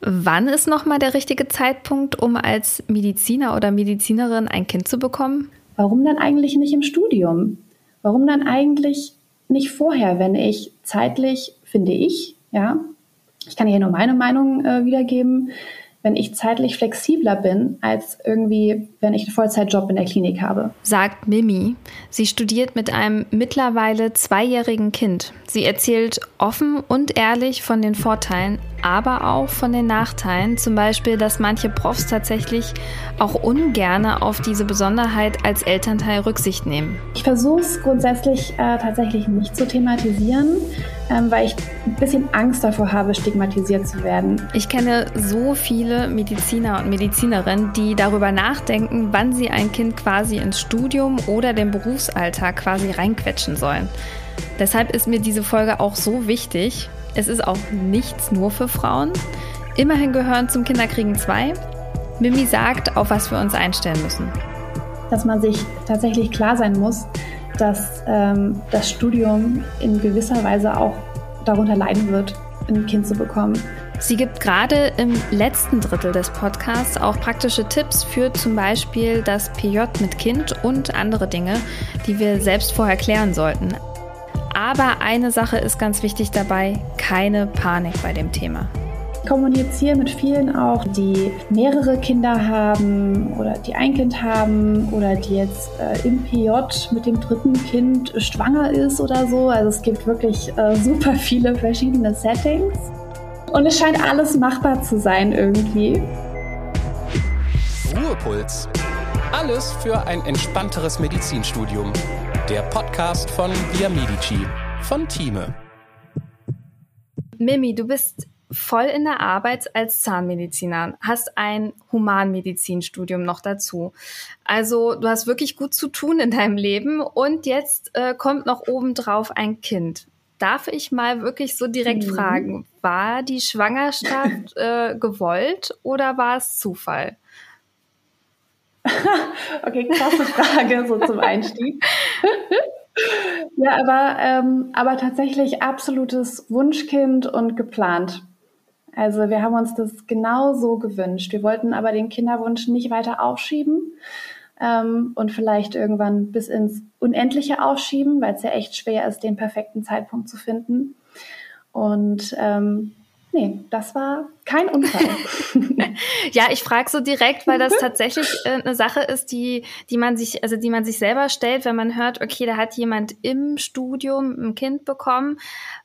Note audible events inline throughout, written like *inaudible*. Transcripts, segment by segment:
Wann ist nochmal der richtige Zeitpunkt, um als Mediziner oder Medizinerin ein Kind zu bekommen? Warum dann eigentlich nicht im Studium? Warum dann eigentlich nicht vorher, wenn ich zeitlich, finde ich, ja, ich kann hier nur meine Meinung äh, wiedergeben, wenn ich zeitlich flexibler bin, als irgendwie, wenn ich einen Vollzeitjob in der Klinik habe. Sagt Mimi. Sie studiert mit einem mittlerweile zweijährigen Kind. Sie erzählt offen und ehrlich von den Vorteilen, aber auch von den Nachteilen. Zum Beispiel, dass manche Profs tatsächlich auch ungerne auf diese Besonderheit als Elternteil Rücksicht nehmen. Ich versuche es grundsätzlich äh, tatsächlich nicht zu thematisieren, ähm, weil ich ein bisschen Angst davor habe, stigmatisiert zu werden. Ich kenne so viele Mediziner und Medizinerinnen, die darüber nachdenken, wann sie ein Kind quasi ins Studium oder den Berufsalltag quasi reinquetschen sollen. Deshalb ist mir diese Folge auch so wichtig. Es ist auch nichts nur für Frauen. Immerhin gehören zum Kinderkriegen zwei. Mimi sagt, auf was wir uns einstellen müssen. Dass man sich tatsächlich klar sein muss, dass ähm, das Studium in gewisser Weise auch darunter leiden wird, ein Kind zu bekommen. Sie gibt gerade im letzten Drittel des Podcasts auch praktische Tipps für zum Beispiel das PJ mit Kind und andere Dinge, die wir selbst vorher klären sollten. Aber eine Sache ist ganz wichtig dabei, keine Panik bei dem Thema. Ich kommuniziere mit vielen auch, die mehrere Kinder haben oder die ein Kind haben oder die jetzt äh, im PJ mit dem dritten Kind schwanger ist oder so. Also es gibt wirklich äh, super viele verschiedene Settings. Und es scheint alles machbar zu sein irgendwie. Ruhepuls. Alles für ein entspannteres Medizinstudium. Der Podcast von Via Medici von Thieme. Mimi, du bist voll in der Arbeit als Zahnmediziner, hast ein Humanmedizinstudium noch dazu. Also du hast wirklich gut zu tun in deinem Leben und jetzt äh, kommt noch obendrauf ein Kind. Darf ich mal wirklich so direkt mhm. fragen, war die Schwangerschaft äh, gewollt oder war es Zufall? *laughs* okay, krasse Frage so zum Einstieg. ja, aber, ähm, aber tatsächlich absolutes Wunschkind und geplant. Also wir haben uns das genau so gewünscht. Wir wollten aber den Kinderwunsch nicht weiter aufschieben ähm, und vielleicht irgendwann bis ins Unendliche aufschieben, weil es ja echt schwer ist, den perfekten Zeitpunkt zu finden. Und ähm, Nee, das war kein Unfall. *laughs* ja, ich frage so direkt, weil das tatsächlich äh, eine Sache ist, die, die man sich, also die man sich selber stellt, wenn man hört, okay, da hat jemand im Studium ein Kind bekommen,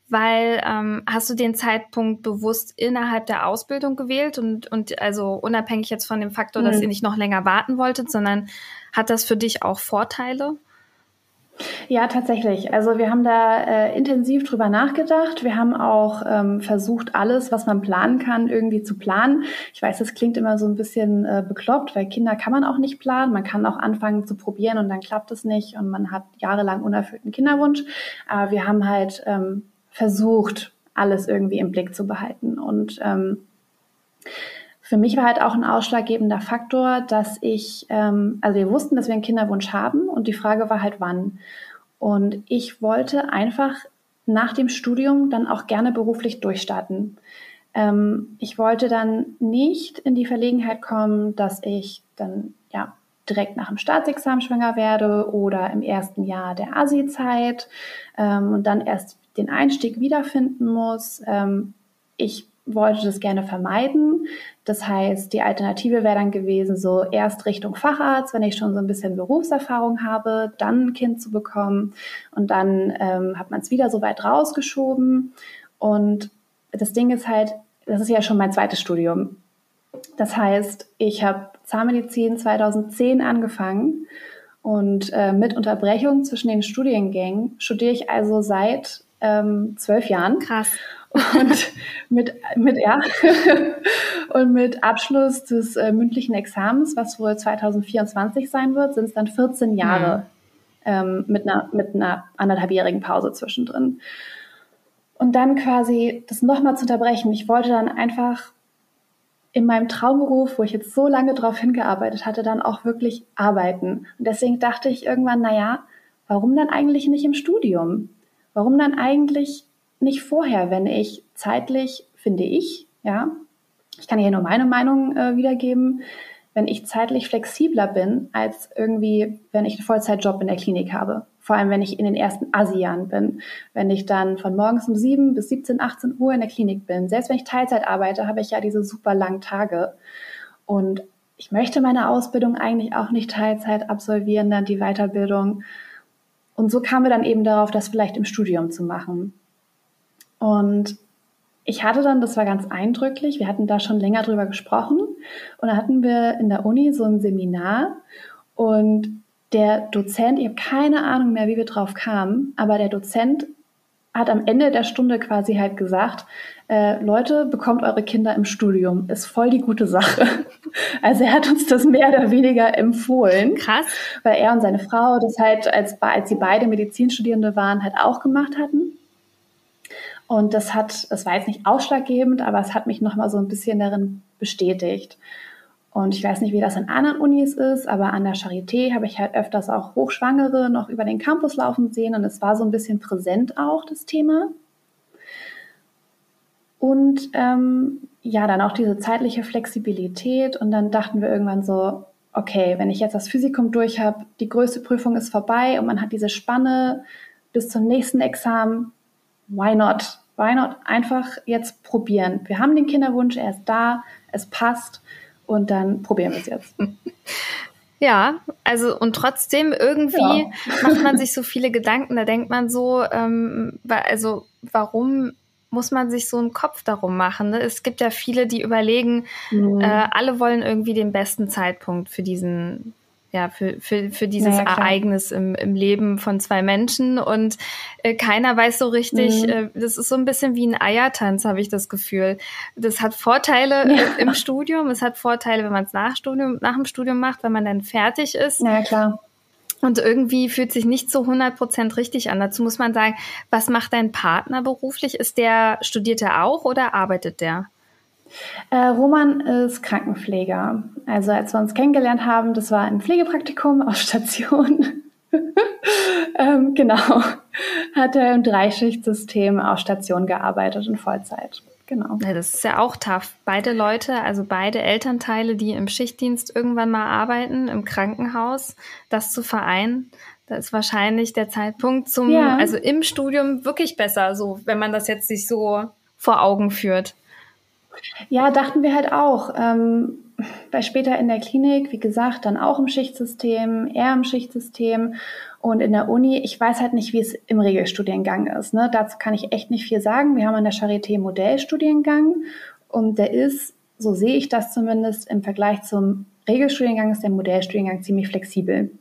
weil ähm, hast du den Zeitpunkt bewusst innerhalb der Ausbildung gewählt und, und also unabhängig jetzt von dem Faktor, dass mhm. ihr nicht noch länger warten wolltet, sondern hat das für dich auch Vorteile? Ja, tatsächlich. Also wir haben da äh, intensiv drüber nachgedacht. Wir haben auch ähm, versucht, alles, was man planen kann, irgendwie zu planen. Ich weiß, das klingt immer so ein bisschen äh, bekloppt, weil Kinder kann man auch nicht planen. Man kann auch anfangen zu probieren und dann klappt es nicht und man hat jahrelang unerfüllten Kinderwunsch. Aber wir haben halt ähm, versucht, alles irgendwie im Blick zu behalten. Und ähm, für mich war halt auch ein ausschlaggebender Faktor, dass ich, ähm, also wir wussten, dass wir einen Kinderwunsch haben und die Frage war halt wann. Und ich wollte einfach nach dem Studium dann auch gerne beruflich durchstarten. Ähm, ich wollte dann nicht in die Verlegenheit kommen, dass ich dann ja direkt nach dem Staatsexamen schwanger werde oder im ersten Jahr der Asi-Zeit ähm, und dann erst den Einstieg wiederfinden muss. Ähm, ich wollte das gerne vermeiden. Das heißt, die Alternative wäre dann gewesen, so erst Richtung Facharzt, wenn ich schon so ein bisschen Berufserfahrung habe, dann ein Kind zu bekommen. Und dann ähm, hat man es wieder so weit rausgeschoben. Und das Ding ist halt, das ist ja schon mein zweites Studium. Das heißt, ich habe Zahnmedizin 2010 angefangen und äh, mit Unterbrechung zwischen den Studiengängen studiere ich also seit ähm, zwölf Jahren. Krass. Und mit, mit, ja, *laughs* und mit Abschluss des äh, mündlichen Examens, was wohl 2024 sein wird, sind es dann 14 Jahre mhm. ähm, mit, einer, mit einer anderthalbjährigen Pause zwischendrin. Und dann quasi das nochmal zu unterbrechen. Ich wollte dann einfach in meinem Traumberuf, wo ich jetzt so lange drauf hingearbeitet hatte, dann auch wirklich arbeiten. Und deswegen dachte ich irgendwann, naja, warum dann eigentlich nicht im Studium? Warum dann eigentlich nicht vorher, wenn ich zeitlich, finde ich, ja, ich kann hier nur meine Meinung äh, wiedergeben, wenn ich zeitlich flexibler bin, als irgendwie, wenn ich einen Vollzeitjob in der Klinik habe. Vor allem, wenn ich in den ersten ASIAN bin. Wenn ich dann von morgens um 7 bis 17, 18 Uhr in der Klinik bin. Selbst wenn ich Teilzeit arbeite, habe ich ja diese super langen Tage. Und ich möchte meine Ausbildung eigentlich auch nicht Teilzeit absolvieren, dann die Weiterbildung. Und so kamen wir dann eben darauf, das vielleicht im Studium zu machen. Und ich hatte dann, das war ganz eindrücklich, wir hatten da schon länger drüber gesprochen und da hatten wir in der Uni so ein Seminar und der Dozent, ich habe keine Ahnung mehr, wie wir drauf kamen, aber der Dozent hat am Ende der Stunde quasi halt gesagt, äh, Leute, bekommt eure Kinder im Studium, ist voll die gute Sache. *laughs* Also er hat uns das mehr oder weniger empfohlen. Krass. Weil er und seine Frau das halt, als, als sie beide Medizinstudierende waren, halt auch gemacht hatten. Und das hat, das war jetzt nicht ausschlaggebend, aber es hat mich nochmal so ein bisschen darin bestätigt. Und ich weiß nicht, wie das in anderen Unis ist, aber an der Charité habe ich halt öfters auch Hochschwangere noch über den Campus laufen sehen und es war so ein bisschen präsent auch das Thema. Und ähm, ja, dann auch diese zeitliche Flexibilität und dann dachten wir irgendwann so, okay, wenn ich jetzt das Physikum durch habe, die größte Prüfung ist vorbei und man hat diese Spanne bis zum nächsten Examen, why not? Why not einfach jetzt probieren? Wir haben den Kinderwunsch, er ist da, es passt und dann probieren wir es jetzt. *laughs* Ja, also und trotzdem irgendwie ja. *laughs* macht man sich so viele Gedanken, da denkt man so, ähm, also warum muss man sich so einen Kopf darum machen? Ne? Es gibt ja viele, die überlegen, mhm. äh, alle wollen irgendwie den besten Zeitpunkt für diesen ja, für, für, für dieses naja, Ereignis im, im Leben von zwei Menschen und äh, keiner weiß so richtig, mhm. äh, das ist so ein bisschen wie ein Eiertanz, habe ich das Gefühl. Das hat Vorteile ja. äh, im Studium, es hat Vorteile, wenn man es nach, Studium, nach dem Studium macht, wenn man dann fertig ist. Ja, klar. Und irgendwie fühlt sich nicht so 100% richtig an. Dazu muss man sagen, was macht dein Partner beruflich? Ist der, studiert er auch oder arbeitet der? Äh, Roman ist Krankenpfleger. Also als wir uns kennengelernt haben, das war ein Pflegepraktikum auf Station. *laughs* ähm, genau. Hat er im Dreischichtsystem auf Station gearbeitet in Vollzeit. Genau. Ja, das ist ja auch tough. Beide Leute, also beide Elternteile, die im Schichtdienst irgendwann mal arbeiten, im Krankenhaus, das zu vereinen, da ist wahrscheinlich der Zeitpunkt zum, ja. also im Studium wirklich besser, so, wenn man das jetzt sich so vor Augen führt. Ja, dachten wir halt auch. Ähm, weil später in der Klinik, wie gesagt, dann auch im Schichtsystem, eher im Schichtsystem und in der Uni, ich weiß halt nicht, wie es im Regelstudiengang ist. Ne? Dazu kann ich echt nicht viel sagen. Wir haben an der Charité Modellstudiengang und der ist, so sehe ich das zumindest, im Vergleich zum Regelstudiengang ist der Modellstudiengang ziemlich flexibel.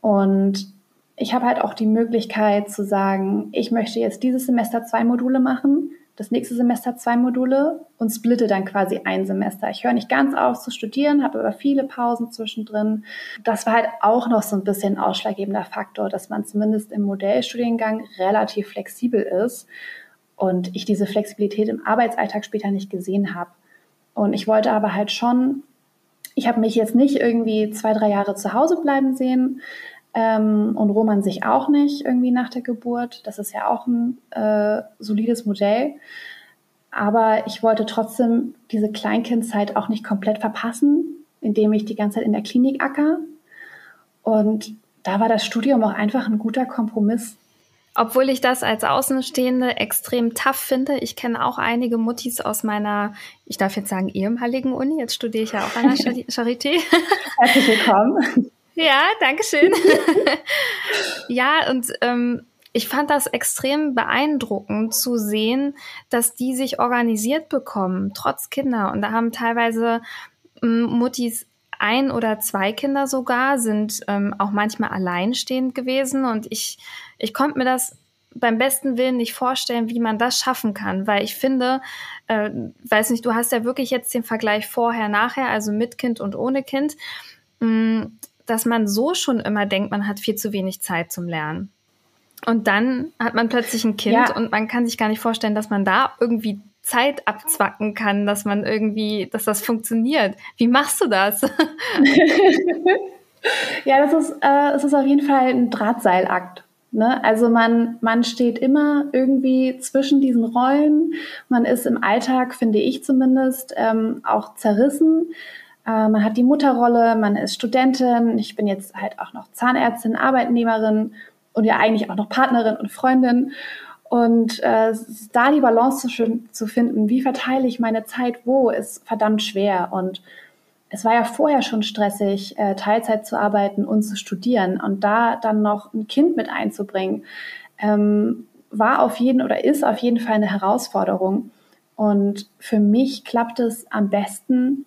Und ich habe halt auch die Möglichkeit zu sagen, ich möchte jetzt dieses Semester zwei Module machen das nächste Semester zwei Module und splitte dann quasi ein Semester. Ich höre nicht ganz auf zu studieren, habe aber viele Pausen zwischendrin. Das war halt auch noch so ein bisschen ein ausschlaggebender Faktor, dass man zumindest im Modellstudiengang relativ flexibel ist und ich diese Flexibilität im Arbeitsalltag später nicht gesehen habe. Und ich wollte aber halt schon, ich habe mich jetzt nicht irgendwie zwei, drei Jahre zu Hause bleiben sehen, ähm, und Roman sich auch nicht irgendwie nach der Geburt. Das ist ja auch ein äh, solides Modell. Aber ich wollte trotzdem diese Kleinkindzeit auch nicht komplett verpassen, indem ich die ganze Zeit in der Klinik acker. Und da war das Studium auch einfach ein guter Kompromiss. Obwohl ich das als Außenstehende extrem tough finde. Ich kenne auch einige Muttis aus meiner, ich darf jetzt sagen, ehemaligen Uni. Jetzt studiere ich ja auch an der *laughs* Charité. Herzlich willkommen. Ja, danke schön. *laughs* ja, und ähm, ich fand das extrem beeindruckend zu sehen, dass die sich organisiert bekommen, trotz Kinder. Und da haben teilweise ähm, Muttis ein oder zwei Kinder sogar, sind ähm, auch manchmal alleinstehend gewesen. Und ich, ich konnte mir das beim besten Willen nicht vorstellen, wie man das schaffen kann, weil ich finde, äh, weiß nicht, du hast ja wirklich jetzt den Vergleich vorher, nachher, also mit Kind und ohne Kind. Mh, mm, dass man so schon immer denkt, man hat viel zu wenig Zeit zum Lernen. Und dann hat man plötzlich ein Kind ja. und man kann sich gar nicht vorstellen, dass man da irgendwie Zeit abzwacken kann, dass man irgendwie, dass das funktioniert. Wie machst du das? *laughs* ja, das ist, äh, es ist auf jeden Fall ein Drahtseilakt. Ne? Also man, man steht immer irgendwie zwischen diesen Rollen. Man ist im Alltag, finde ich zumindest, ähm, auch zerrissen. Äh, man hat die Mutterrolle, man ist Studentin. Ich bin jetzt halt auch noch Zahnärztin, Arbeitnehmerin und ja eigentlich auch noch Partnerin und Freundin. Und äh, da die Balance zu, zu finden, wie verteile ich meine Zeit wo, ist verdammt schwer. Und es war ja vorher schon stressig, äh, Teilzeit zu arbeiten und zu studieren. Und da dann noch ein Kind mit einzubringen, ähm, war auf jeden oder ist auf jeden Fall eine Herausforderung. Und für mich klappt es am besten,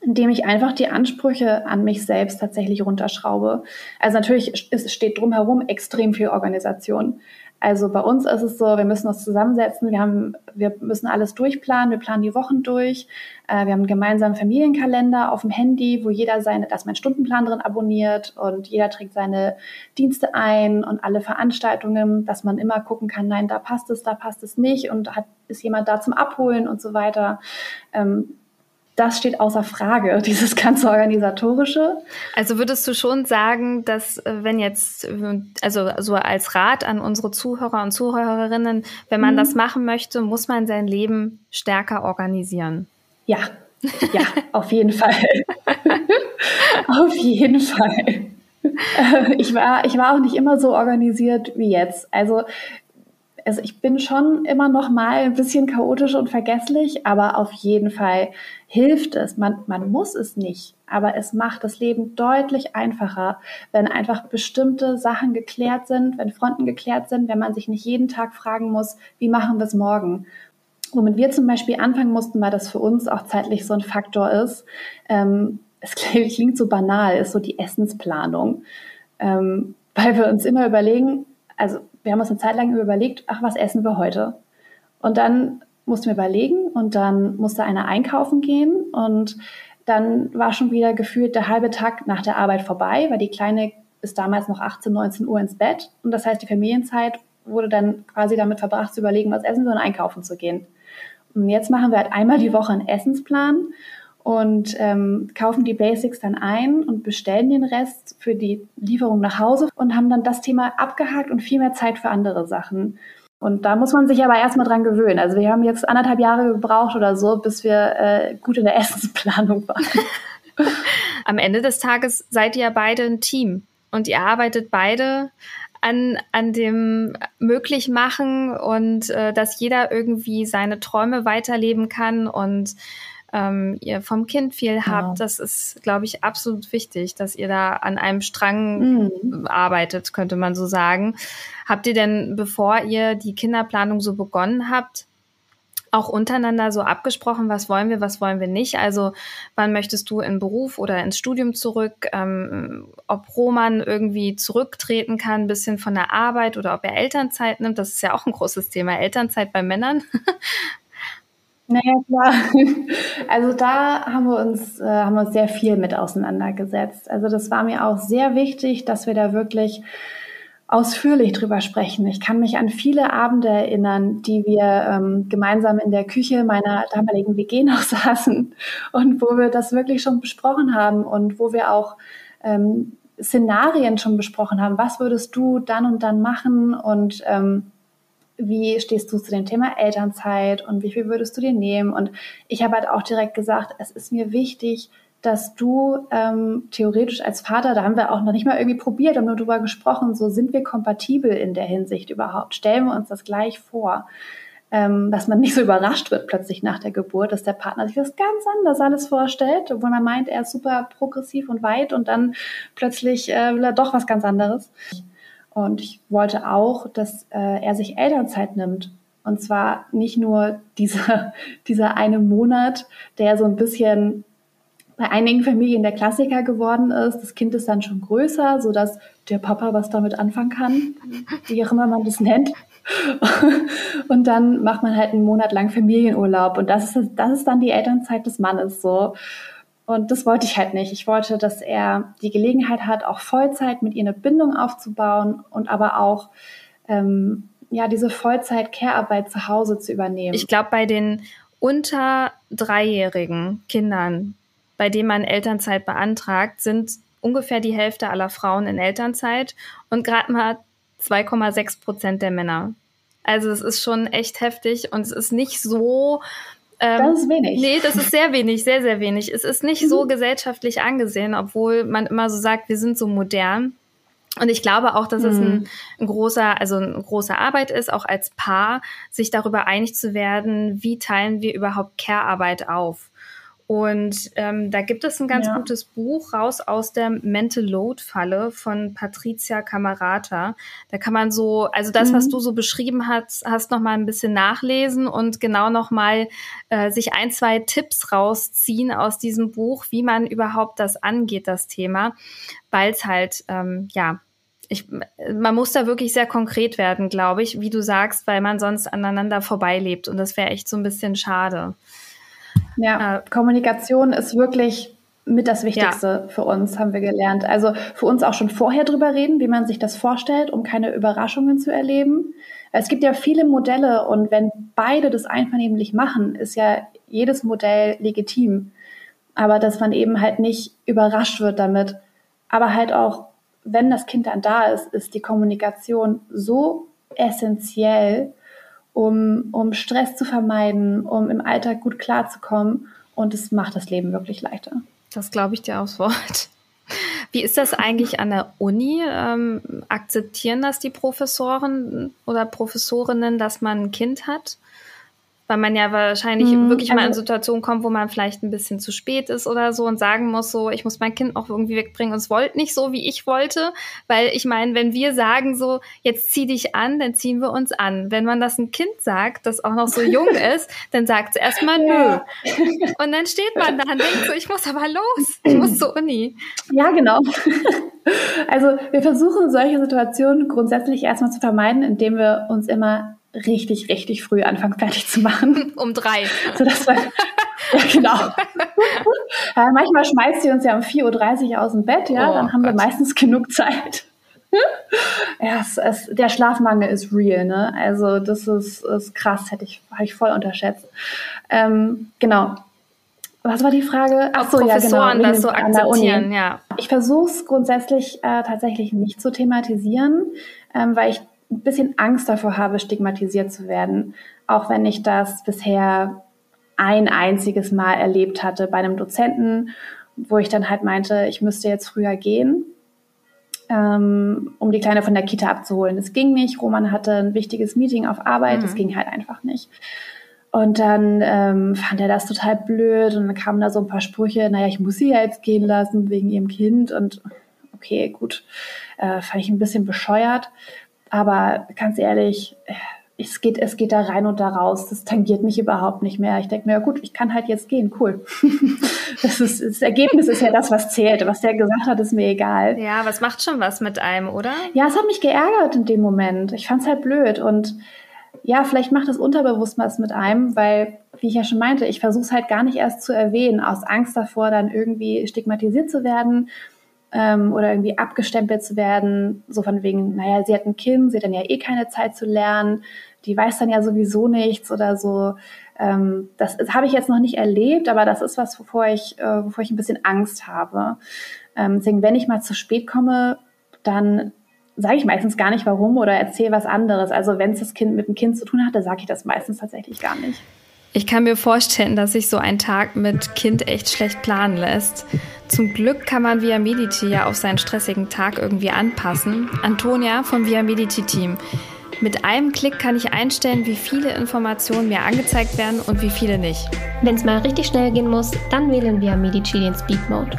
indem ich einfach die Ansprüche an mich selbst tatsächlich runterschraube. Also natürlich es steht drumherum extrem viel Organisation. Also bei uns ist es so, wir müssen uns zusammensetzen, wir haben, wir müssen alles durchplanen, wir planen die Wochen durch, äh, wir haben einen gemeinsamen Familienkalender auf dem Handy, wo jeder seine, da ist mein Stundenplan drin abonniert und jeder trägt seine Dienste ein und alle Veranstaltungen, dass man immer gucken kann, nein, da passt es, da passt es nicht und hat, ist jemand da zum Abholen und so weiter. Ähm, das steht außer Frage, *laughs* dieses ganze organisatorische. Also würdest du schon sagen, dass äh, wenn jetzt, also so als Rat an unsere Zuhörer und Zuhörerinnen, wenn man mhm. das machen möchte, muss man sein Leben stärker organisieren? Ja, ja, *laughs* auf jeden Fall. *laughs* auf jeden Fall. Ich war, ich war auch nicht immer so organisiert wie jetzt. Also also ich bin schon immer noch mal ein bisschen chaotisch und vergesslich, aber auf jeden Fall hilft es. Man, man muss es nicht, aber es macht das Leben deutlich einfacher, wenn einfach bestimmte Sachen geklärt sind, wenn Fronten geklärt sind, wenn man sich nicht jeden Tag fragen muss, wie machen wir es morgen? Womit wir zum Beispiel anfangen mussten, weil das für uns auch zeitlich so ein Faktor ist. Ähm, es *laughs* klingt so banal, ist so die Essensplanung. Ähm, weil wir uns immer überlegen, also wir haben uns eine Zeit lang überlegt, ach, was essen wir heute? Und dann mussten wir überlegen und dann musste einer einkaufen gehen und dann war schon wieder gefühlt der halbe Tag nach der Arbeit vorbei, weil die Kleine ist damals noch 18, 19 Uhr ins Bett und das heißt, die Familienzeit wurde dann quasi damit verbracht zu überlegen, was essen wir und einkaufen zu gehen. Und jetzt machen wir halt einmal die Woche einen Essensplan und ähm, kaufen die Basics dann ein und bestellen den Rest für die Lieferung nach Hause und haben dann das Thema abgehakt und viel mehr Zeit für andere Sachen. Und da muss man sich aber erstmal dran gewöhnen. Also wir haben jetzt anderthalb Jahre gebraucht oder so, bis wir äh, gut in der *laughs* Essensplanung waren. *laughs* Am Ende des Tages seid ihr beide ein Team und ihr arbeitet beide an, an dem Möglichmachen und äh, dass jeder irgendwie seine Träume weiterleben kann und ähm, ihr vom Kind viel habt. Ja. Das ist, glaube ich, absolut wichtig, dass ihr da an einem Strang mhm. arbeitet, könnte man so sagen. Habt ihr denn, bevor ihr die Kinderplanung so begonnen habt, auch untereinander so abgesprochen, was wollen wir, was wollen wir nicht? Also wann möchtest du in Beruf oder ins Studium zurück? Ähm, ob Roman irgendwie zurücktreten kann, ein bisschen von der Arbeit oder ob er Elternzeit nimmt, das ist ja auch ein großes Thema. Elternzeit bei Männern. *laughs* Naja, klar. *laughs* Also da haben wir uns, äh, haben wir uns sehr viel mit auseinandergesetzt. Also das war mir auch sehr wichtig, dass wir da wirklich ausführlich drüber sprechen. Ich kann mich an viele Abende erinnern, die wir ähm, gemeinsam in der Küche meiner damaligen WG noch *laughs* saßen und wo wir das wirklich schon besprochen haben und wo wir auch ähm, Szenarien schon besprochen haben. Was würdest du dann und dann machen und ähm, wie stehst du zu dem Thema Elternzeit und wie viel würdest du dir nehmen? Und ich habe halt auch direkt gesagt, es ist mir wichtig, dass du ähm, theoretisch als Vater, da haben wir auch noch nicht mal irgendwie probiert, haben nur drüber gesprochen, so sind wir kompatibel in der Hinsicht überhaupt? Stellen wir uns das gleich vor, ähm, dass man nicht so überrascht wird plötzlich nach der Geburt, dass der Partner sich das ganz anders alles vorstellt, obwohl man meint, er ist super progressiv und weit und dann plötzlich äh, will er doch was ganz anderes. Und ich wollte auch, dass äh, er sich Elternzeit nimmt. Und zwar nicht nur dieser, *laughs* dieser eine Monat, der so ein bisschen bei einigen Familien der Klassiker geworden ist. Das Kind ist dann schon größer, so dass der Papa was damit anfangen kann, wie auch immer man das nennt. *laughs* Und dann macht man halt einen Monat lang Familienurlaub. Und das ist, das ist dann die Elternzeit des Mannes so. Und das wollte ich halt nicht. Ich wollte, dass er die Gelegenheit hat, auch Vollzeit mit ihr eine Bindung aufzubauen und aber auch ähm, ja diese Vollzeit-Care-Arbeit zu Hause zu übernehmen. Ich glaube, bei den unter dreijährigen Kindern, bei denen man Elternzeit beantragt, sind ungefähr die Hälfte aller Frauen in Elternzeit und gerade mal 2,6 Prozent der Männer. Also es ist schon echt heftig und es ist nicht so. Ähm, das ist wenig. Nee, das ist sehr wenig, sehr, sehr wenig. Es ist nicht mhm. so gesellschaftlich angesehen, obwohl man immer so sagt, wir sind so modern. Und ich glaube auch, dass mhm. es ein, mhm. ein, großer, also eine große Arbeit ist, auch als Paar, sich darüber einig zu werden, wie teilen wir überhaupt Care-Arbeit auf. Und ähm, da gibt es ein ganz ja. gutes Buch raus aus der Mental Load Falle von Patricia Camerata. Da kann man so, also das, mhm. was du so beschrieben hast, hast noch mal ein bisschen nachlesen und genau noch mal äh, sich ein, zwei Tipps rausziehen aus diesem Buch, wie man überhaupt das angeht, das Thema, weil es halt ähm, ja ich, man muss da wirklich sehr konkret werden, glaube ich, wie du sagst, weil man sonst aneinander vorbeilebt und das wäre echt so ein bisschen schade. Ja, äh, Kommunikation ist wirklich mit das Wichtigste ja. für uns, haben wir gelernt. Also für uns auch schon vorher drüber reden, wie man sich das vorstellt, um keine Überraschungen zu erleben. Es gibt ja viele Modelle und wenn beide das einvernehmlich machen, ist ja jedes Modell legitim. Aber dass man eben halt nicht überrascht wird damit. Aber halt auch, wenn das Kind dann da ist, ist die Kommunikation so essentiell, um, um Stress zu vermeiden, um im Alltag gut klarzukommen. Und es macht das Leben wirklich leichter. Das glaube ich dir aufs Wort. Wie ist das eigentlich an der Uni? Ähm, akzeptieren das die Professoren oder Professorinnen, dass man ein Kind hat? Weil man ja wahrscheinlich mhm, wirklich mal in also Situationen kommt, wo man vielleicht ein bisschen zu spät ist oder so und sagen muss, so, ich muss mein Kind auch irgendwie wegbringen und es wollte nicht so, wie ich wollte, weil ich meine, wenn wir sagen so, jetzt zieh dich an, dann ziehen wir uns an. Wenn man das ein Kind sagt, das auch noch so jung *laughs* ist, dann sagt es erstmal nö. Und dann steht man da und denkt so, ich muss aber los, ich muss zur Uni. Ja, genau. *laughs* Also wir versuchen solche Situationen grundsätzlich erstmal zu vermeiden, indem wir uns immer richtig, richtig früh anfangen, fertig zu machen. *laughs* Um drei. So, dass *laughs* wir, ja, genau. *laughs* ja, manchmal schmeißt sie uns ja um 4.30 Uhr aus dem Bett, ja, oh, dann haben Gott. wir meistens genug Zeit. ja, es, es, der Schlafmangel ist real, ne? Also das ist, ist krass, hätte ich, habe ich voll unterschätzt. Ähm, genau. Was war die Frage? Ach so, ja, genau. das so akzeptieren, ja. Ich versuche es grundsätzlich äh, tatsächlich nicht zu thematisieren, ähm, weil ich ein bisschen Angst davor habe, stigmatisiert zu werden, auch wenn ich das bisher ein einziges Mal erlebt hatte bei einem Dozenten, wo ich dann halt meinte, ich müsste jetzt früher gehen, ähm, um die Kleine von der Kita abzuholen. Es ging nicht. Roman hatte ein wichtiges Meeting auf Arbeit. Es mhm. ging halt einfach nicht. Und dann ähm, fand er das total blöd und dann kamen da so ein paar Sprüche, naja, ich muss sie ja jetzt gehen lassen wegen ihrem Kind und okay, gut, äh, fand ich ein bisschen bescheuert. Aber ganz ehrlich, es geht, es geht da rein und da raus. Das tangiert mich überhaupt nicht mehr. Ich denke mir, ja gut, ich kann halt jetzt gehen, cool. *laughs* das, ist, das Ergebnis ist ja das, was zählt. Was der gesagt hat, ist mir egal. Ja, was macht schon was mit einem, oder? Ja, es hat mich geärgert in dem Moment. Ich fand es halt blöd. Und ja, vielleicht macht es unterbewusst was mit einem, weil, wie ich ja schon meinte, ich versuche es halt gar nicht erst zu erwähnen, aus Angst davor, dann irgendwie stigmatisiert zu werden ähm, oder irgendwie abgestempelt zu werden, so von wegen, naja, sie hat ein Kind, sie hat dann ja eh keine Zeit zu lernen, die weiß dann ja sowieso nichts oder so. Ähm, das, habe ich jetzt noch nicht erlebt, aber das ist was, wovor ich, äh, wovor ich ein bisschen Angst habe. Ähm, deswegen, wenn ich mal zu spät komme, dann sage ich meistens gar nicht warum oder erzähle was anderes. Also wenn es das Kind mit dem Kind zu tun hatte, sage ich das meistens tatsächlich gar nicht. Ich kann mir vorstellen, dass sich so ein Tag mit Kind echt schlecht planen lässt. Zum Glück kann man Via Medici ja auf seinen stressigen Tag irgendwie anpassen. Antonia vom Via Medici Team. Mit einem Klick kann ich einstellen, wie viele Informationen mir angezeigt werden und wie viele nicht. Wenn es mal richtig schnell gehen muss, dann wählen Via Medici den Speed Mode.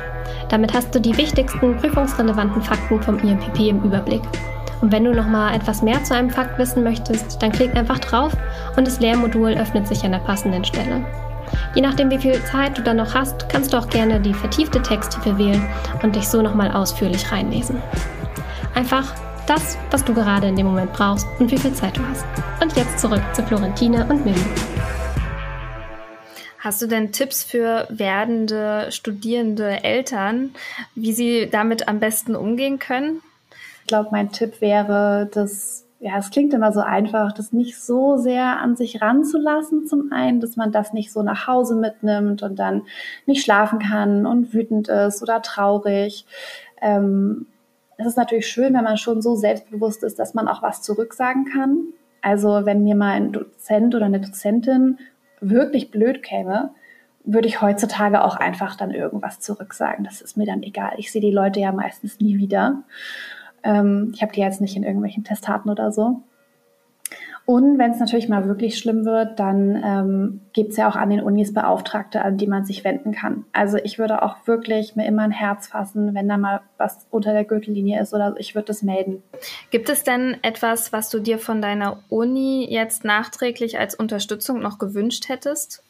Damit hast du die wichtigsten prüfungsrelevanten Fakten vom IMPP im Überblick. Und wenn du noch mal etwas mehr zu einem Fakt wissen möchtest, dann klick einfach drauf und das Lehrmodul öffnet sich an der passenden Stelle. Je nachdem, wie viel Zeit du dann noch hast, kannst du auch gerne die vertiefte Texthilfe wählen und dich so nochmal ausführlich reinlesen. Einfach das, was du gerade in dem Moment brauchst und wie viel Zeit du hast. Und jetzt zurück zu Florentine und Mimi. Hast du denn Tipps für werdende, studierende Eltern, wie sie damit am besten umgehen können? Ich glaube, mein Tipp wäre, dass ja, es klingt immer so einfach, das nicht so sehr an sich ranzulassen zum einen, dass man das nicht so nach Hause mitnimmt und dann nicht schlafen kann und wütend ist oder traurig. Ähm, es ist natürlich schön, wenn man schon so selbstbewusst ist, dass man auch was zurücksagen kann. Also wenn mir mal ein Dozent oder eine Dozentin wirklich blöd käme, würde ich heutzutage auch einfach dann irgendwas zurücksagen. Das ist mir dann egal. Ich sehe die Leute ja meistens nie wieder. Ähm, ich habe die jetzt nicht in irgendwelchen Testaten oder so. Und wenn es natürlich mal wirklich schlimm wird, dann ähm, gibt es ja auch an den Unis Beauftragte, an die man sich wenden kann. Also ich würde auch wirklich mir immer ein Herz fassen, wenn da mal was unter der Gürtellinie ist oder ich würde das melden. Gibt es denn etwas, was du dir von deiner Uni jetzt nachträglich als Unterstützung noch gewünscht hättest?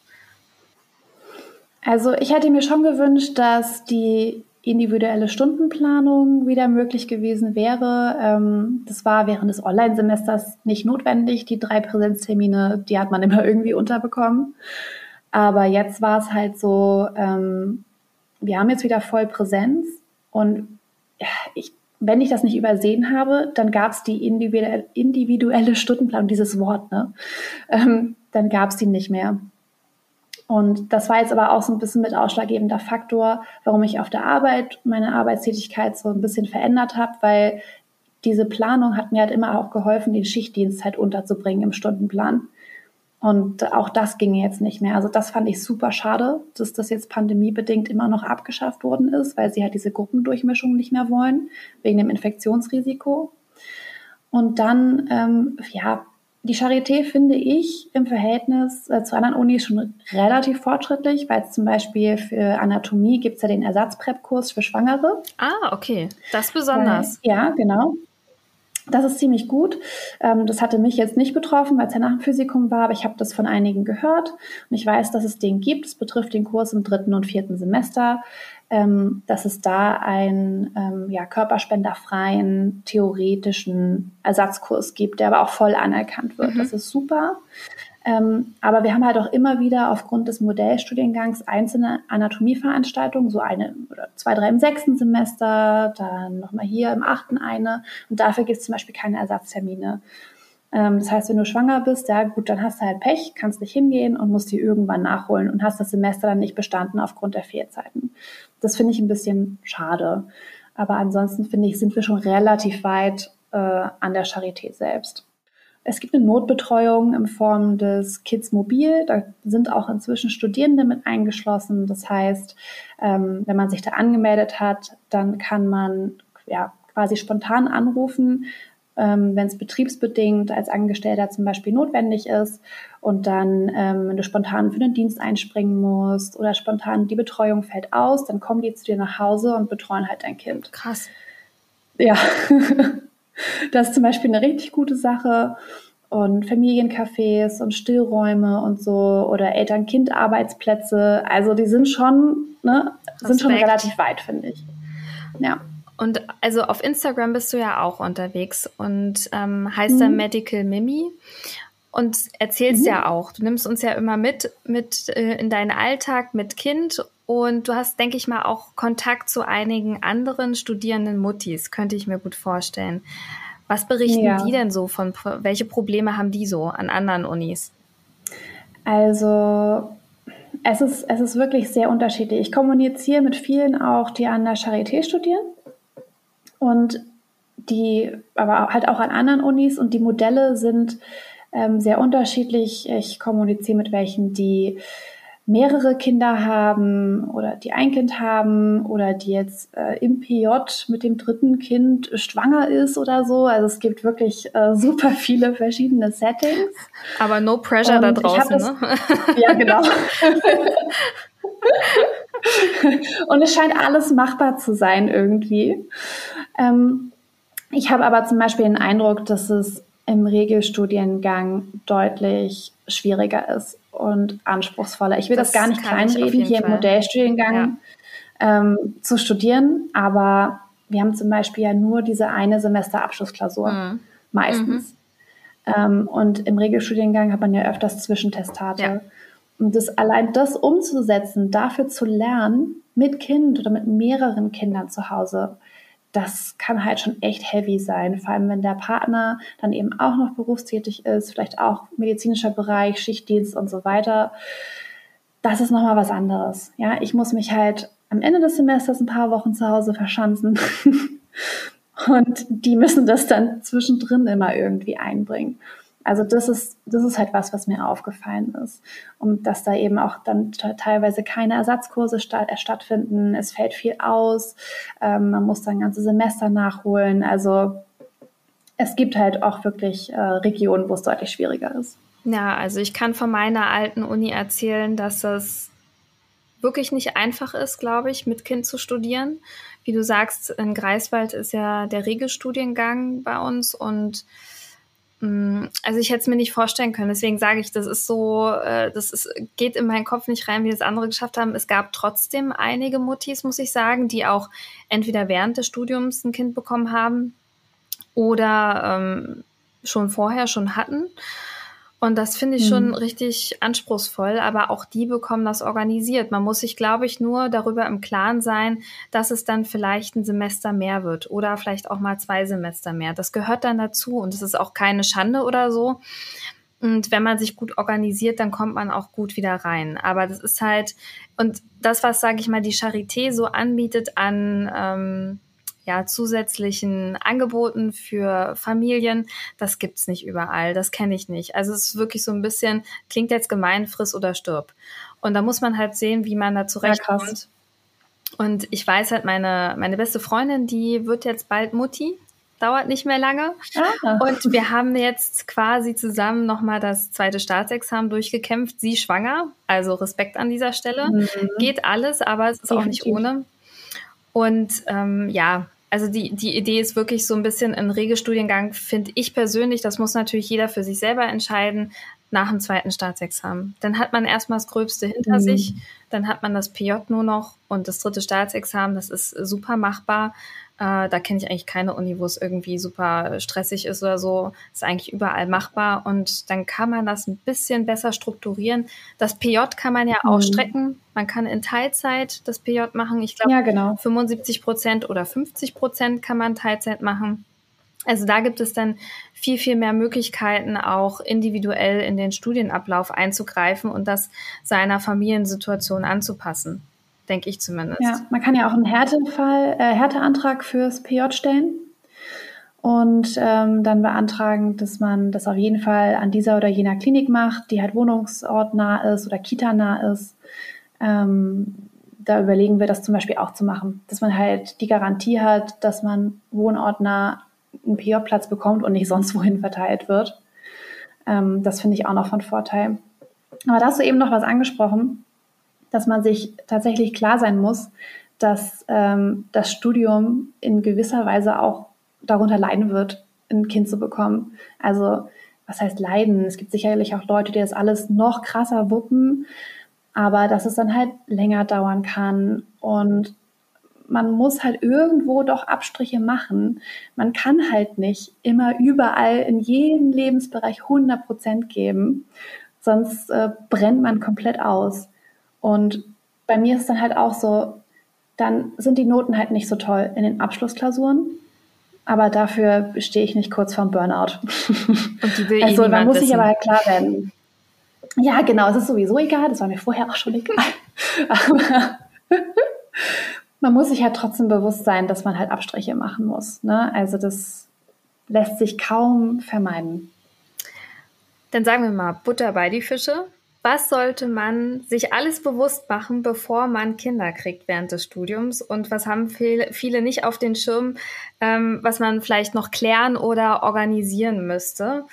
Also ich hätte mir schon gewünscht, dass die individuelle Stundenplanung wieder möglich gewesen wäre. Ähm, das war während des Online-Semesters nicht notwendig. Die drei Präsenztermine, die hat man *laughs* immer irgendwie unterbekommen. Aber jetzt war es halt so, ähm, wir haben jetzt wieder voll Präsenz und ich, wenn ich das nicht übersehen habe, dann gab es die individuelle, individuelle Stundenplanung, dieses Wort, ne? Ähm, dann gab es die nicht mehr. Und das war jetzt aber auch so ein bisschen mit ausschlaggebender Faktor, warum ich auf der Arbeit meine Arbeitstätigkeit so ein bisschen verändert habe, weil diese Planung hat mir halt immer auch geholfen, den Schichtdienst halt unterzubringen im Stundenplan. Und auch das ging jetzt nicht mehr. Also das fand ich super schade, dass das jetzt pandemiebedingt immer noch abgeschafft worden ist, weil sie halt diese Gruppendurchmischung nicht mehr wollen, wegen dem Infektionsrisiko. Und dann, ähm, ja, die Charité finde ich im Verhältnis äh, zu anderen Unis schon relativ fortschrittlich, weil zum Beispiel für Anatomie gibt es ja den Ersatzprep-Kurs für Schwangere. Ah, okay. Das besonders. Weil, ja, genau. Das ist ziemlich gut. Ähm, das hatte mich jetzt nicht betroffen, weil es ja nach dem Physikum war, aber ich habe das von einigen gehört und ich weiß, dass es den gibt. Es betrifft den Kurs im dritten und vierten Semester ähm, dass es da einen ähm, ja, körperspenderfreien theoretischen Ersatzkurs gibt, der aber auch voll anerkannt wird. Mhm. Das ist super. Ähm, aber wir haben halt auch immer wieder aufgrund des Modellstudiengangs einzelne Anatomieveranstaltungen, so eine oder zwei, drei im sechsten Semester, dann nochmal hier im achten eine. Und dafür gibt es zum Beispiel keine Ersatztermine. Ähm, das heißt, wenn du schwanger bist, ja gut, dann hast du halt Pech, kannst nicht hingehen und musst die irgendwann nachholen und hast das Semester dann nicht bestanden aufgrund der Fehlzeiten. Das finde ich ein bisschen schade. Aber ansonsten finde ich, sind wir schon relativ weit äh, an der Charité selbst. Es gibt eine Notbetreuung in Form des Kids Mobil. Da sind auch inzwischen Studierende mit eingeschlossen. Das heißt, ähm, wenn man sich da angemeldet hat, dann kann man ja quasi spontan anrufen, ähm, wenn es betriebsbedingt als Angestellter zum Beispiel notwendig ist und dann, ähm, wenn du spontan für den Dienst einspringen musst oder spontan die Betreuung fällt aus, dann kommen die zu dir nach Hause und betreuen halt dein Kind. Krass. Ja, *laughs* das ist zum Beispiel eine richtig gute Sache und Familiencafés und Stillräume und so oder Eltern-Kind-Arbeitsplätze. Also die sind schon, ne, sind schon relativ weit, finde ich. Ja. Und also auf Instagram bist du ja auch unterwegs und ähm, heißt mhm. da Medical Mimi und erzählst mhm. ja auch. Du nimmst uns ja immer mit, mit äh, in deinen Alltag mit Kind und du hast, denke ich mal, auch Kontakt zu einigen anderen studierenden Muttis, könnte ich mir gut vorstellen. Was berichten ja. die denn so von, welche Probleme haben die so an anderen Unis? Also es ist, es ist wirklich sehr unterschiedlich. Ich kommuniziere mit vielen auch, die an der Charité studieren und die, aber halt auch an anderen Unis und die Modelle sind ähm, sehr unterschiedlich. Ich kommuniziere mit welchen, die mehrere Kinder haben oder die ein Kind haben oder die jetzt äh, im PJ mit dem dritten Kind schwanger ist oder so. Also es gibt wirklich äh, *laughs* super viele verschiedene Settings. Aber no pressure und da draußen, das, ne? *laughs* Ja, genau. *laughs* und es scheint alles machbar zu sein irgendwie. Ähm, ich habe aber zum Beispiel den Eindruck, dass es im Regelstudiengang deutlich schwieriger ist und anspruchsvoller. Ich will das, das gar nicht kleinreden, hier Fall. im Modellstudiengang ja. ähm, zu studieren, aber wir haben zum Beispiel ja nur diese eine Semesterabschlussklausur, mhm. meistens. Mhm. Ähm, und im Regelstudiengang hat man ja öfters Zwischentestate. Ja. Und das allein das umzusetzen, dafür zu lernen, mit Kind oder mit mehreren Kindern zu Hause, das kann halt schon echt heavy sein. Vor allem, wenn der Partner dann eben auch noch berufstätig ist, vielleicht auch medizinischer Bereich, Schichtdienst und so weiter. Das ist nochmal was anderes. Ja, ich muss mich halt am Ende des Semesters ein paar Wochen zu Hause verschanzen. *laughs* Und die müssen das dann zwischendrin immer irgendwie einbringen. Also das ist, das ist halt was, was mir aufgefallen ist. Und dass da eben auch dann teilweise keine Ersatzkurse statt, äh, stattfinden. Es fällt viel aus. Ähm, man muss dann ganze Semester nachholen. Also es gibt halt auch wirklich äh, Regionen, wo es deutlich schwieriger ist. Ja, also ich kann von meiner alten Uni erzählen, dass es wirklich nicht einfach ist, glaube ich, mit Kind zu studieren. Wie du sagst, in Greifswald ist ja der Regelstudiengang bei uns und also ich hätte es mir nicht vorstellen können. Deswegen sage ich, das ist so, äh, das ist, geht in meinen Kopf nicht rein, wie das andere geschafft haben. Es gab trotzdem einige Muttis, muss ich sagen, die auch entweder während des Studiums ein Kind bekommen haben oder ähm, schon vorher schon hatten. Und das finde ich schon mhm. richtig anspruchsvoll, aber auch die bekommen das organisiert. Man muss sich, glaube ich, nur darüber im Klaren sein, dass es dann vielleicht ein Semester mehr wird oder vielleicht auch mal zwei Semester mehr. Das gehört dann dazu und es ist auch keine Schande oder so. Und wenn man sich gut organisiert, dann kommt man auch gut wieder rein. Aber das ist halt, und das, was, sage ich mal, die Charité so anbietet an ähm, ja, zusätzlichen Angeboten für Familien, das gibt's nicht überall, das kenne ich nicht. Also es ist wirklich so ein bisschen, klingt jetzt gemein, friss oder stirb. Und da muss man halt sehen, wie man da zurechtkommt. Ja, und ich weiß halt, meine, meine beste Freundin, die wird jetzt bald Mutti, dauert nicht mehr lange. Ah. Und wir haben jetzt quasi zusammen nochmal das zweite Staatsexamen durchgekämpft, sie schwanger, also Respekt an dieser Stelle. Mhm. Geht alles, aber es ist Definitiv. auch nicht ohne. Und ähm, ja, also die, die Idee ist wirklich so ein bisschen ein Regelstudiengang, finde ich persönlich, das muss natürlich jeder für sich selber entscheiden, nach dem zweiten Staatsexamen. Dann hat man erstmal das Gröbste hinter mhm. sich, dann hat man das PJ nur noch und das dritte Staatsexamen, das ist super machbar. Äh, da kenne ich eigentlich keine Uni, wo es irgendwie super stressig ist oder so. Ist eigentlich überall machbar und dann kann man das ein bisschen besser strukturieren. Das PJ kann man ja mhm. auch strecken. Man kann in Teilzeit das PJ machen. Ich glaube, ja, genau. 75 Prozent oder 50 Prozent kann man Teilzeit machen. Also da gibt es dann viel, viel mehr Möglichkeiten, auch individuell in den Studienablauf einzugreifen und das seiner Familiensituation anzupassen denke ich zumindest. Ja, man kann ja auch einen Härtefall, äh, Härteantrag fürs PJ stellen und ähm, dann beantragen, dass man das auf jeden Fall an dieser oder jener Klinik macht, die halt wohnungsortnah ist oder kita-nah ist. Ähm, da überlegen wir das zum Beispiel auch zu machen, dass man halt die Garantie hat, dass man wohnortnah einen PJ-Platz bekommt und nicht sonst wohin verteilt wird. Ähm, das finde ich auch noch von Vorteil. Aber da hast du eben noch was angesprochen dass man sich tatsächlich klar sein muss, dass ähm, das Studium in gewisser Weise auch darunter leiden wird, ein Kind zu bekommen. Also was heißt leiden? Es gibt sicherlich auch Leute, die das alles noch krasser wuppen, aber dass es dann halt länger dauern kann und man muss halt irgendwo doch Abstriche machen. Man kann halt nicht immer überall in jedem Lebensbereich 100 Prozent geben, sonst äh, brennt man komplett aus. Und bei mir ist es dann halt auch so, dann sind die Noten halt nicht so toll in den Abschlussklausuren. Aber dafür stehe ich nicht kurz vorm Burnout. *laughs* Und die will *laughs* eh also, man muss sich aber halt klar werden. Ja, genau, es ist sowieso egal, das war mir vorher auch schon egal. *laughs* aber man muss sich halt trotzdem bewusst sein, dass man halt Abstriche machen muss. Ne? Also das lässt sich kaum vermeiden. Dann sagen wir mal Butter bei die Fische. Was sollte man sich alles bewusst machen, bevor man Kinder kriegt während des Studiums? Und was haben viele, nicht auf den Schirm, ähm, was man vielleicht noch klären oder organisieren müsste?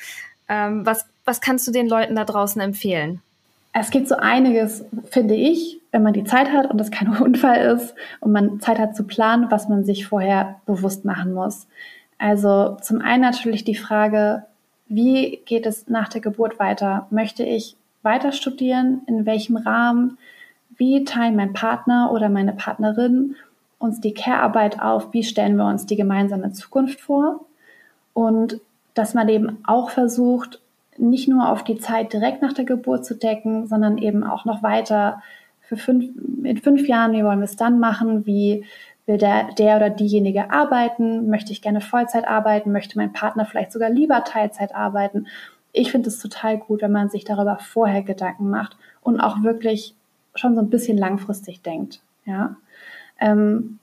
Ähm, was, was kannst du den Leuten da draußen empfehlen? Es gibt so einiges, finde ich, wenn man die Zeit hat und es kein *laughs* Unfall ist und man Zeit hat zu planen, was man sich vorher bewusst machen muss. Also zum einen natürlich die Frage, wie geht es nach der Geburt weiter? Möchte ich weiter studieren, in welchem Rahmen, wie teilen mein Partner oder meine Partnerin uns die Care-Arbeit auf, wie stellen wir uns die gemeinsame Zukunft vor und dass man eben auch versucht, nicht nur auf die Zeit direkt nach der Geburt zu decken, sondern eben auch noch weiter für fünf, in fünf Jahren, wie wollen wir es dann machen, wie will der, der oder diejenige arbeiten, möchte ich gerne Vollzeit arbeiten, möchte mein Partner vielleicht sogar lieber Teilzeit arbeiten ich finde es total gut, wenn man sich darüber vorher Gedanken macht und auch wirklich schon so ein bisschen langfristig denkt. Ja. Ähm,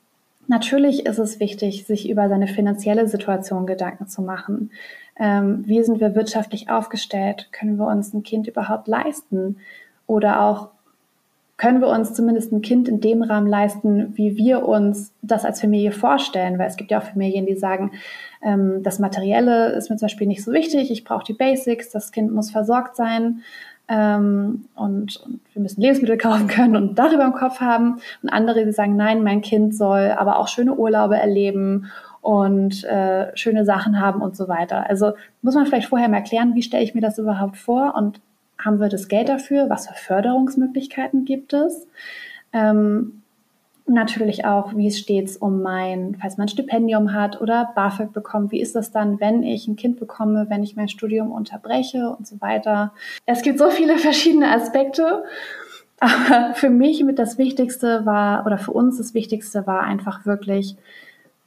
Natürlich ist es wichtig, sich über seine finanzielle Situation Gedanken zu machen. Ähm, wie sind wir wirtschaftlich aufgestellt? Können wir uns ein Kind überhaupt leisten? Oder auch können wir uns zumindest ein Kind in dem Rahmen leisten, wie wir uns das als Familie vorstellen? Weil es gibt ja auch Familien, die sagen, ähm, das Materielle ist mir zum Beispiel nicht so wichtig, ich brauche die Basics, das Kind muss versorgt sein ähm, und, und, wir müssen Lebensmittel *laughs* kaufen können und darüber im Kopf haben. Und andere, die sagen, nein, mein Kind soll aber auch schöne Urlaube erleben und äh, schöne Sachen haben und so weiter. Also muss man vielleicht vorher mal erklären, wie stelle ich mir das überhaupt vor und haben wir das Geld dafür? Was für Förderungsmöglichkeiten gibt es? Ähm, natürlich auch, wie steht es um mein, falls man ein Stipendium hat oder BAföG bekommt, wie ist das dann, wenn ich ein Kind bekomme, wenn ich mein Studium unterbreche und so weiter. Es gibt so viele verschiedene Aspekte. Aber für mich mit das Wichtigste war, oder für uns das Wichtigste war einfach wirklich,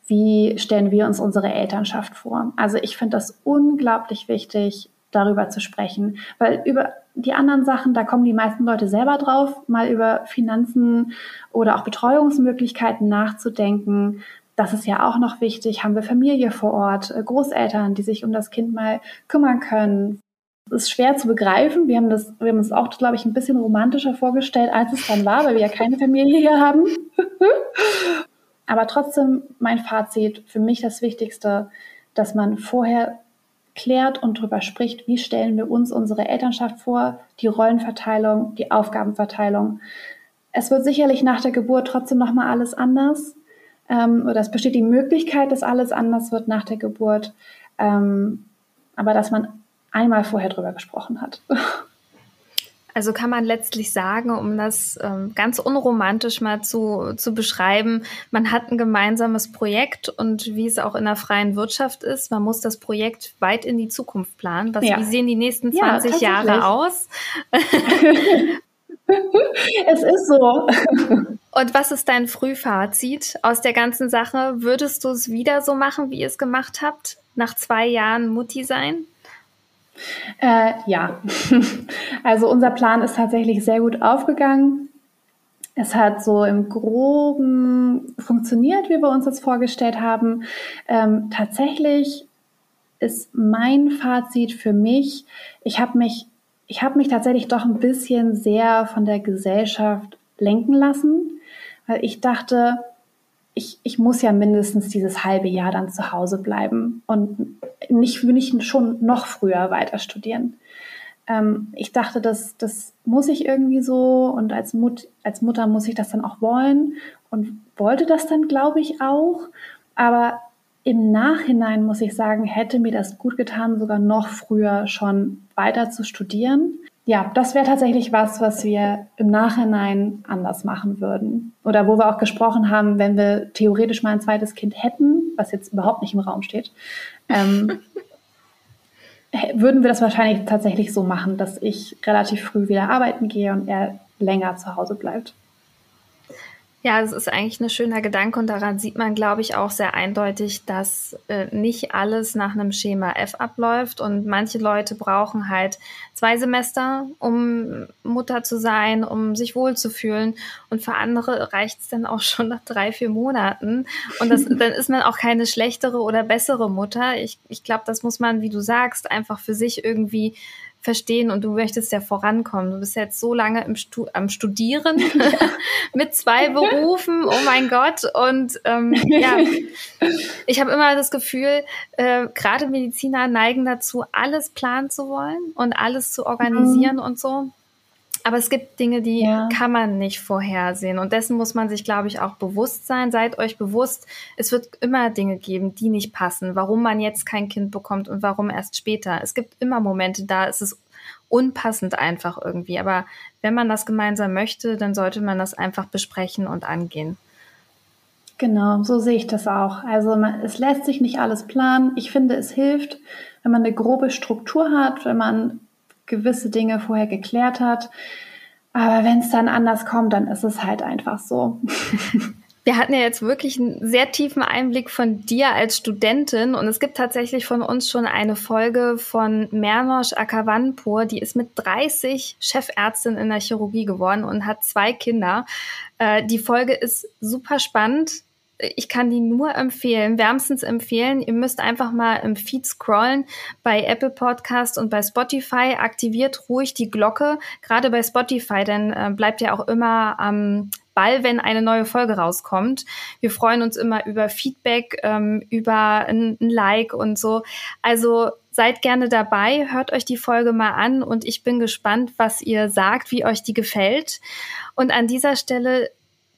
wie stellen wir uns unsere Elternschaft vor? Also ich finde das unglaublich wichtig, darüber zu sprechen. Weil über die anderen Sachen, da kommen die meisten Leute selber drauf, mal über Finanzen oder auch Betreuungsmöglichkeiten nachzudenken. Das ist ja auch noch wichtig. Haben wir Familie vor Ort, äh, Großeltern, die sich um das Kind mal kümmern können? Das ist schwer zu begreifen. Wir haben das, wir haben uns auch, glaube ich, ein bisschen romantischer vorgestellt, als es dann war, weil wir ja keine Familie hier haben. *laughs* Aber trotzdem mein Fazit, für mich das Wichtigste, dass man vorher klärt und darüber spricht, wie stellen wir uns unsere Elternschaft vor, die Rollenverteilung, die Aufgabenverteilung. Es wird sicherlich nach der Geburt trotzdem nochmal alles anders. Ähm, oder es besteht die Möglichkeit, dass alles anders wird nach der Geburt. Ähm, aber dass man einmal vorher drüber gesprochen hat. *laughs* Also kann man letztlich sagen, um das ähm, ganz unromantisch mal zu, zu beschreiben, man hat ein gemeinsames Projekt und wie es auch in der freien Wirtschaft ist, man muss das Projekt weit in die Zukunft planen. Was, ja. Wie sehen die nächsten 20 ja, Jahre aus? *laughs* es ist so. Und was ist dein Frühfazit aus der ganzen Sache? Würdest du es wieder so machen, wie ihr es gemacht habt? Nach zwei Jahren Mutti sein? Äh, ja, *laughs* also unser Plan ist tatsächlich sehr gut aufgegangen. Es hat so im Groben funktioniert, wie wir uns das vorgestellt haben. Ähm, tatsächlich ist mein Fazit für mich, ich habe mich, ich habe mich tatsächlich doch ein bisschen sehr von der Gesellschaft lenken lassen, weil ich dachte, ich, ich muss ja mindestens dieses halbe Jahr dann zu Hause bleiben und nicht, nicht schon noch früher weiter studieren. Ähm, ich dachte, das, das muss ich irgendwie so und als, Mut, als Mutter muss ich das dann auch wollen und wollte das dann, glaube ich, auch. Aber im Nachhinein muss ich sagen, hätte mir das gut getan, sogar noch früher schon weiter zu studieren ja, das wäre tatsächlich was, was wir im Nachhinein anders machen würden. Oder wo wir auch gesprochen haben, wenn wir theoretisch mal ein zweites Kind hätten, was jetzt überhaupt nicht im Raum steht, ähm, *laughs* würden wir das wahrscheinlich tatsächlich so machen, dass ich relativ früh wieder arbeiten gehe und er länger zu Hause bleibt. Ja, das ist eigentlich ein schöner Gedanke und daran sieht man, glaube ich, auch sehr eindeutig, dass äh, nicht alles nach einem Schema F abläuft und manche Leute brauchen halt zwei Semester, um Mutter zu sein, um sich wohlzufühlen und für andere reicht es dann auch schon nach drei, vier Monaten und das, *laughs* dann ist man auch keine schlechtere oder bessere Mutter. Ich, ich glaube, das muss man, wie du sagst, einfach für sich irgendwie verstehen und du möchtest ja vorankommen. Du bist jetzt so lange im Stu am Studieren *laughs* *laughs* mit zwei Berufen, oh mein Gott. Und ähm, ja, ich habe immer das Gefühl, äh, gerade Mediziner neigen dazu, alles planen zu wollen und alles zu organisieren mhm. und so. Aber es gibt Dinge, die ja. kann man nicht vorhersehen. Und dessen muss man sich, glaube ich, auch bewusst sein. Seid euch bewusst, es wird immer Dinge geben, die nicht passen. Warum man jetzt kein Kind bekommt und warum erst später. Es gibt immer Momente, da ist es unpassend einfach irgendwie. Aber wenn man das gemeinsam möchte, dann sollte man das einfach besprechen und angehen. Genau, so sehe ich das auch. Also man, es lässt sich nicht alles planen. Ich finde, es hilft, wenn man eine grobe Struktur hat, wenn man gewisse Dinge vorher geklärt hat. Aber wenn es dann anders kommt, dann ist es halt einfach so. *laughs* Wir hatten ja jetzt wirklich einen sehr tiefen Einblick von dir als Studentin und es gibt tatsächlich von uns schon eine Folge von Mernosh Akavanpur, die ist mit 30 Chefärztin in der Chirurgie geworden und hat zwei Kinder. Äh, die Folge ist super spannend ich kann die nur empfehlen, wärmstens empfehlen. Ihr müsst einfach mal im Feed scrollen bei Apple Podcast und bei Spotify. Aktiviert ruhig die Glocke, gerade bei Spotify, denn äh, bleibt ja auch immer am Ball, wenn eine neue Folge rauskommt. Wir freuen uns immer über Feedback, ähm, über ein, ein Like und so. Also seid gerne dabei, hört euch die Folge mal an und ich bin gespannt, was ihr sagt, wie euch die gefällt. Und an dieser Stelle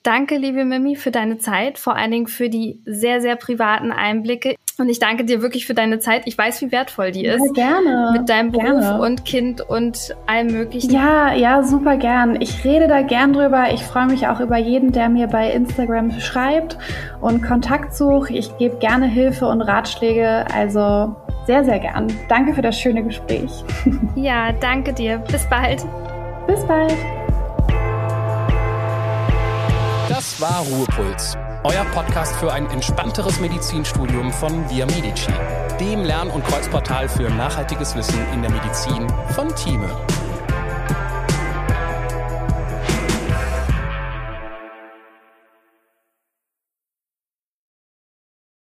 Danke, liebe Mimi, für deine Zeit, vor allen Dingen für die sehr, sehr privaten Einblicke. Und ich danke dir wirklich für deine Zeit. Ich weiß, wie wertvoll die ist. Ja, gerne. Mit deinem Beruf gerne. und Kind und allem Möglichen. Ja, ja, super gern. Ich rede da gern drüber. Ich freue mich auch über jeden, der mir bei Instagram schreibt und Kontakt sucht. Ich gebe gerne Hilfe und Ratschläge. Also sehr, sehr gern. Danke für das schöne Gespräch. Ja, danke dir. Bis bald. Bis bald. Das war Ruhepuls, euer Podcast für ein entspannteres Medizinstudium von Via Medici, dem Lern- und Kreuzportal für nachhaltiges Wissen in der Medizin von Thieme.